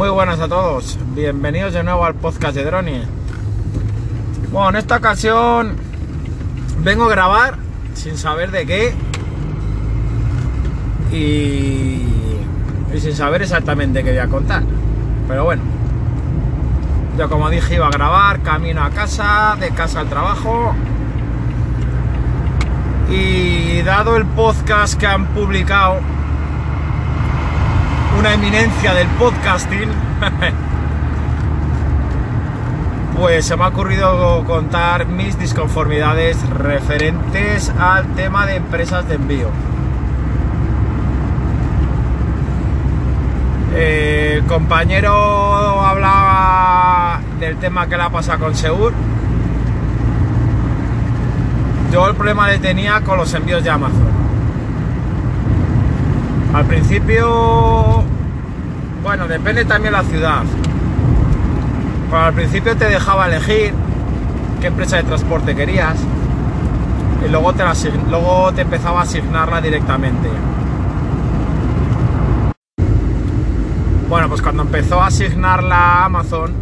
Muy buenas a todos, bienvenidos de nuevo al podcast de Droni. Bueno, en esta ocasión vengo a grabar sin saber de qué y, y sin saber exactamente qué voy a contar. Pero bueno, yo como dije iba a grabar camino a casa, de casa al trabajo. Y dado el podcast que han publicado, una eminencia del podcasting, pues se me ha ocurrido contar mis disconformidades referentes al tema de empresas de envío. El compañero hablaba del tema que le ha pasado con Segur. Yo el problema le tenía con los envíos de Amazon. Al principio, bueno, depende también la ciudad. Pero al principio te dejaba elegir qué empresa de transporte querías y luego te, luego te empezaba a asignarla directamente. Bueno, pues cuando empezó a asignarla Amazon,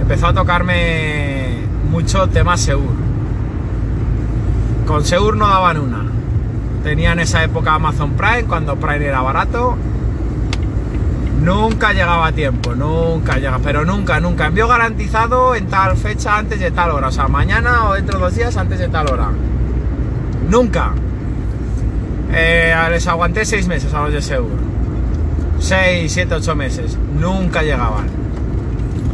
empezó a tocarme mucho tema Seur. Con Seur no daban una. Tenía en esa época Amazon Prime, cuando Prime era barato. Nunca llegaba a tiempo, nunca llega, pero nunca, nunca. Envío garantizado en tal fecha antes de tal hora. O sea, mañana o dentro de dos días antes de tal hora. Nunca. Eh, les aguanté seis meses a los de Seur 6, 7, 8 meses. Nunca llegaban.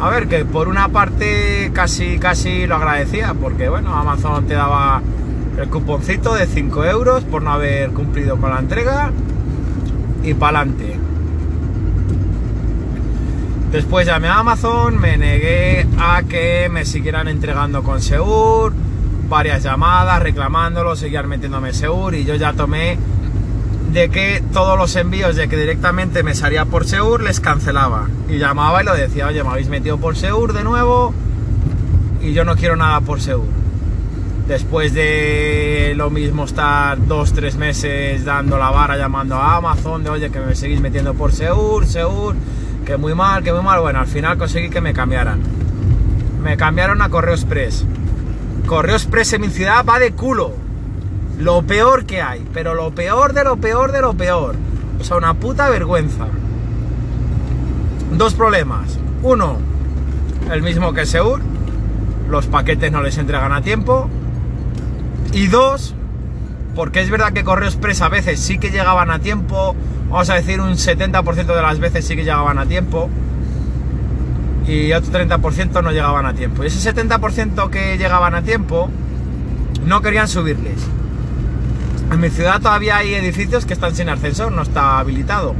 A ver, que por una parte casi, casi lo agradecía, porque bueno, Amazon te daba el cuponcito de 5 euros por no haber cumplido con la entrega y para adelante. Después llamé a Amazon, me negué a que me siguieran entregando con Seur, varias llamadas reclamándolo, seguían metiéndome Seur y yo ya tomé de que todos los envíos de que directamente me salía por Seur les cancelaba. Y llamaba y lo decía, oye, me habéis metido por Seur de nuevo y yo no quiero nada por Seur. Después de lo mismo estar dos, tres meses dando la vara llamando a Amazon de oye que me seguís metiendo por Seur, Seur, que muy mal, que muy mal. Bueno, al final conseguí que me cambiaran. Me cambiaron a Correo Express. Correo Express en mi ciudad va de culo lo peor que hay, pero lo peor de lo peor de lo peor. O sea, una puta vergüenza. Dos problemas. Uno, el mismo que Seur, los paquetes no les entregan a tiempo. Y dos, porque es verdad que Correo Express a veces sí que llegaban a tiempo, vamos a decir un 70% de las veces sí que llegaban a tiempo, y otro 30% no llegaban a tiempo. Y ese 70% que llegaban a tiempo, no querían subirles. En mi ciudad todavía hay edificios que están sin ascensor, no está habilitado.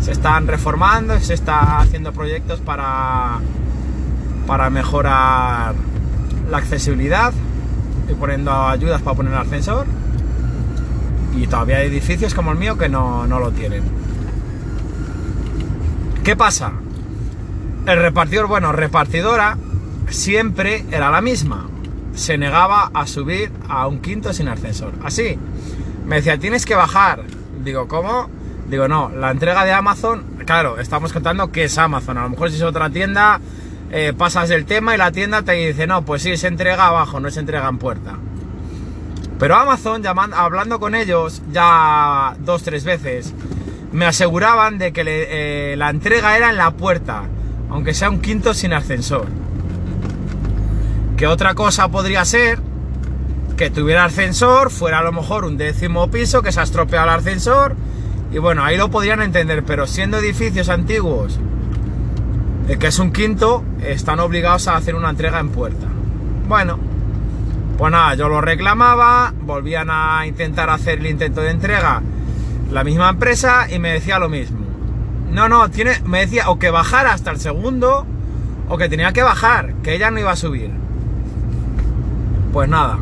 Se están reformando, se está haciendo proyectos para, para mejorar la accesibilidad y poniendo ayudas para poner el ascensor. Y todavía hay edificios como el mío que no, no lo tienen. ¿Qué pasa? El repartidor, bueno, repartidora siempre era la misma se negaba a subir a un quinto sin ascensor. Así, me decía, tienes que bajar. Digo, ¿cómo? Digo, no, la entrega de Amazon, claro, estamos contando que es Amazon. A lo mejor si es otra tienda, eh, pasas del tema y la tienda te dice, no, pues sí, se entrega abajo, no se entrega en puerta. Pero Amazon, llamando, hablando con ellos ya dos, tres veces, me aseguraban de que eh, la entrega era en la puerta, aunque sea un quinto sin ascensor. Que otra cosa podría ser que tuviera ascensor, fuera a lo mejor un décimo piso, que se ha estropeado el ascensor, y bueno, ahí lo podrían entender, pero siendo edificios antiguos, eh, que es un quinto, están obligados a hacer una entrega en puerta. Bueno, pues nada, yo lo reclamaba, volvían a intentar hacer el intento de entrega la misma empresa y me decía lo mismo. No, no, tiene, me decía o que bajara hasta el segundo o que tenía que bajar, que ella no iba a subir. Pues nada,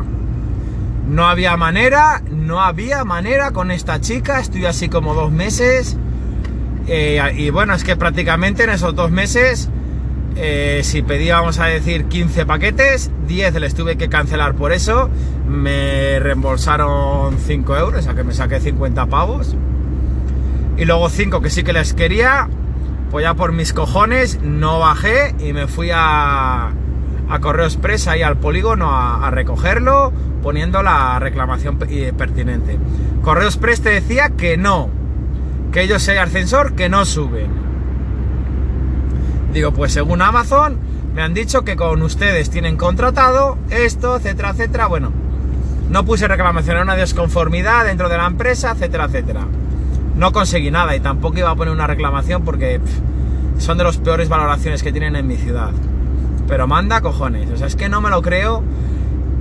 no había manera, no había manera con esta chica, estoy así como dos meses. Eh, y bueno, es que prácticamente en esos dos meses, eh, si pedía, vamos a decir, 15 paquetes, 10 les tuve que cancelar por eso. Me reembolsaron 5 euros, a que me saqué 50 pavos. Y luego 5 que sí que les quería, Pues ya por mis cojones no bajé y me fui a, a Correo Express ahí al polígono a, a recogerlo, poniendo la reclamación pertinente. Correo Express te decía que no, que ellos hay ascensor, que no suben. Digo, pues según Amazon, me han dicho que con ustedes tienen contratado esto, etcétera, etcétera. Bueno, no puse reclamación, era una desconformidad dentro de la empresa, etcétera, etcétera. No conseguí nada y tampoco iba a poner una reclamación porque son de las peores valoraciones que tienen en mi ciudad. Pero manda cojones, o sea, es que no me lo creo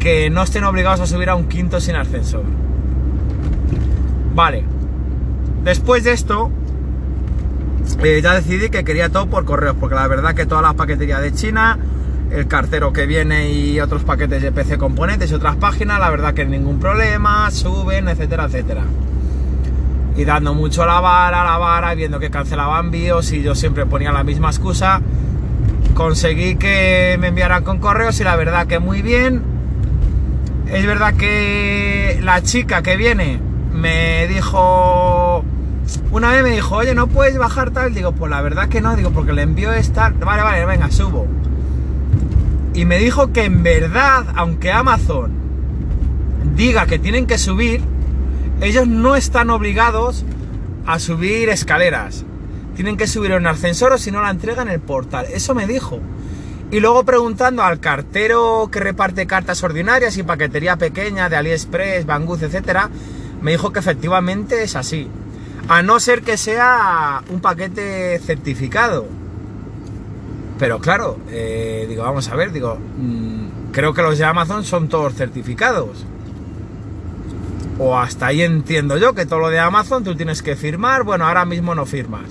que no estén obligados a subir a un quinto sin ascensor. Vale. Después de esto, eh, ya decidí que quería todo por correos, porque la verdad que toda la paquetería de China, el cartero que viene y otros paquetes de PC componentes y otras páginas, la verdad que ningún problema, suben, etcétera, etcétera. Y dando mucho la vara, la vara, viendo que cancelaban envíos y yo siempre ponía la misma excusa, conseguí que me enviaran con correos y la verdad que muy bien. Es verdad que la chica que viene me dijo una vez me dijo, oye, ¿no puedes bajar tal? Digo, pues la verdad que no, digo, porque le envío esta. Vale, vale, venga, subo. Y me dijo que en verdad, aunque Amazon diga que tienen que subir, ellos no están obligados a subir escaleras. Tienen que subir un ascensor o si no la entregan en el portal. Eso me dijo. Y luego preguntando al cartero que reparte cartas ordinarias y paquetería pequeña de AliExpress, Banggood, etcétera, me dijo que efectivamente es así. A no ser que sea un paquete certificado. Pero claro, eh, digo, vamos a ver, digo, mm, creo que los de Amazon son todos certificados. O hasta ahí entiendo yo que todo lo de Amazon tú tienes que firmar, bueno, ahora mismo no firmas.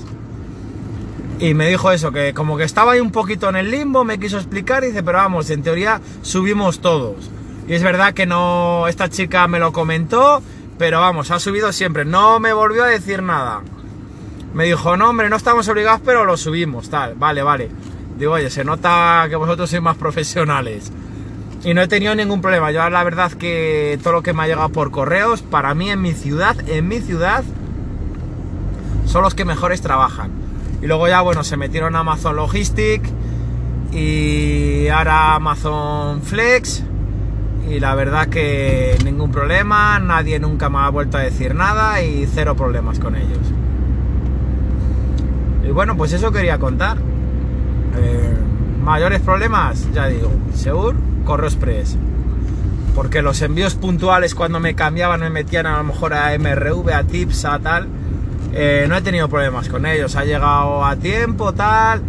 Y me dijo eso, que como que estaba ahí un poquito en el limbo, me quiso explicar y dice, pero vamos, en teoría subimos todos. Y es verdad que no, esta chica me lo comentó pero vamos, ha subido siempre. No me volvió a decir nada. Me dijo, no, hombre, no estamos obligados, pero lo subimos, tal. Vale, vale. Digo, oye, se nota que vosotros sois más profesionales. Y no he tenido ningún problema. Yo la verdad que todo lo que me ha llegado por correos, para mí en mi ciudad, en mi ciudad, son los que mejores trabajan. Y luego ya, bueno, se metieron a Amazon Logistic y ahora Amazon Flex y la verdad que ningún problema, nadie nunca me ha vuelto a decir nada y cero problemas con ellos. Y bueno, pues eso quería contar. Eh, mayores problemas, ya digo, Seur, Correo Express. Porque los envíos puntuales cuando me cambiaban me metían a lo mejor a MRV, a Tips, a tal, eh, no he tenido problemas con ellos. Ha llegado a tiempo, tal,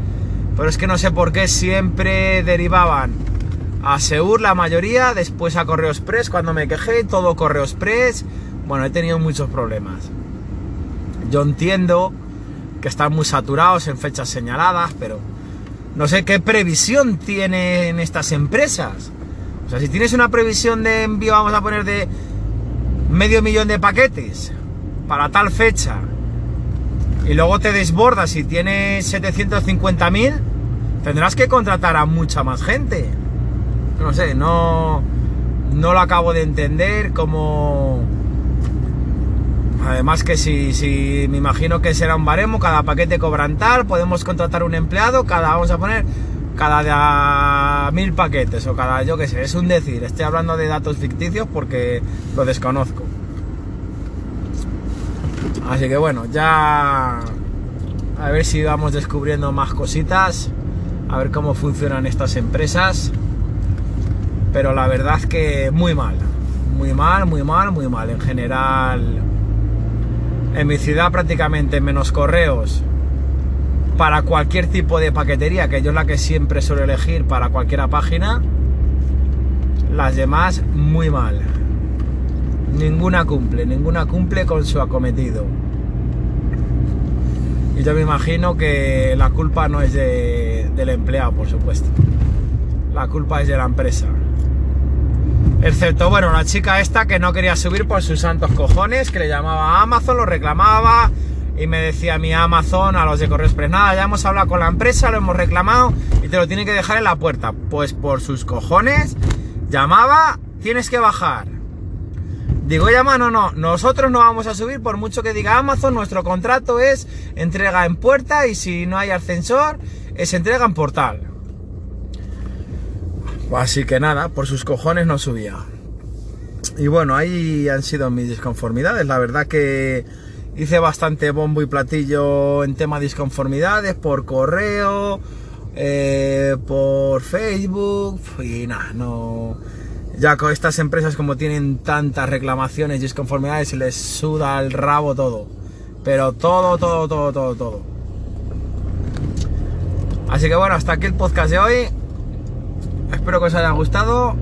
pero es que no sé por qué siempre derivaban a Seur la mayoría, después a Correo Express cuando me quejé, todo Correo Express. Bueno, he tenido muchos problemas. Yo entiendo que están muy saturados en fechas señaladas, pero no sé qué previsión tienen estas empresas. O sea, si tienes una previsión de envío, vamos a poner de medio millón de paquetes para tal fecha, y luego te desbordas y tienes 750.000, tendrás que contratar a mucha más gente no sé, no, no lo acabo de entender como... Además que si, si me imagino que será un baremo, cada paquete cobran tal, podemos contratar un empleado, cada, vamos a poner, cada mil paquetes o cada, yo qué sé, es un decir, estoy hablando de datos ficticios porque lo desconozco. Así que bueno, ya a ver si vamos descubriendo más cositas, a ver cómo funcionan estas empresas pero la verdad que muy mal, muy mal, muy mal, muy mal. En general, en mi ciudad prácticamente menos correos para cualquier tipo de paquetería, que yo es la que siempre suelo elegir para cualquier página. Las demás muy mal. Ninguna cumple, ninguna cumple con su acometido. Y yo me imagino que la culpa no es del empleado, por supuesto. La culpa es de la empresa. Excepto, bueno, la chica esta que no quería subir por sus santos cojones, que le llamaba a Amazon, lo reclamaba y me decía mi Amazon a los de Correo Express, nada, ya hemos hablado con la empresa, lo hemos reclamado y te lo tiene que dejar en la puerta. Pues por sus cojones, llamaba, tienes que bajar. Digo, ya mano, no, nosotros no vamos a subir por mucho que diga Amazon, nuestro contrato es entrega en puerta y si no hay ascensor, es entrega en portal. Así que nada, por sus cojones no subía. Y bueno, ahí han sido mis disconformidades. La verdad que hice bastante bombo y platillo en tema de disconformidades por correo, eh, por Facebook y nada, no... Ya con estas empresas como tienen tantas reclamaciones y disconformidades se les suda el rabo todo. Pero todo, todo, todo, todo, todo. Así que bueno, hasta aquí el podcast de hoy. Espero que os haya gustado.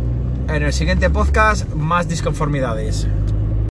En el siguiente podcast, más disconformidades.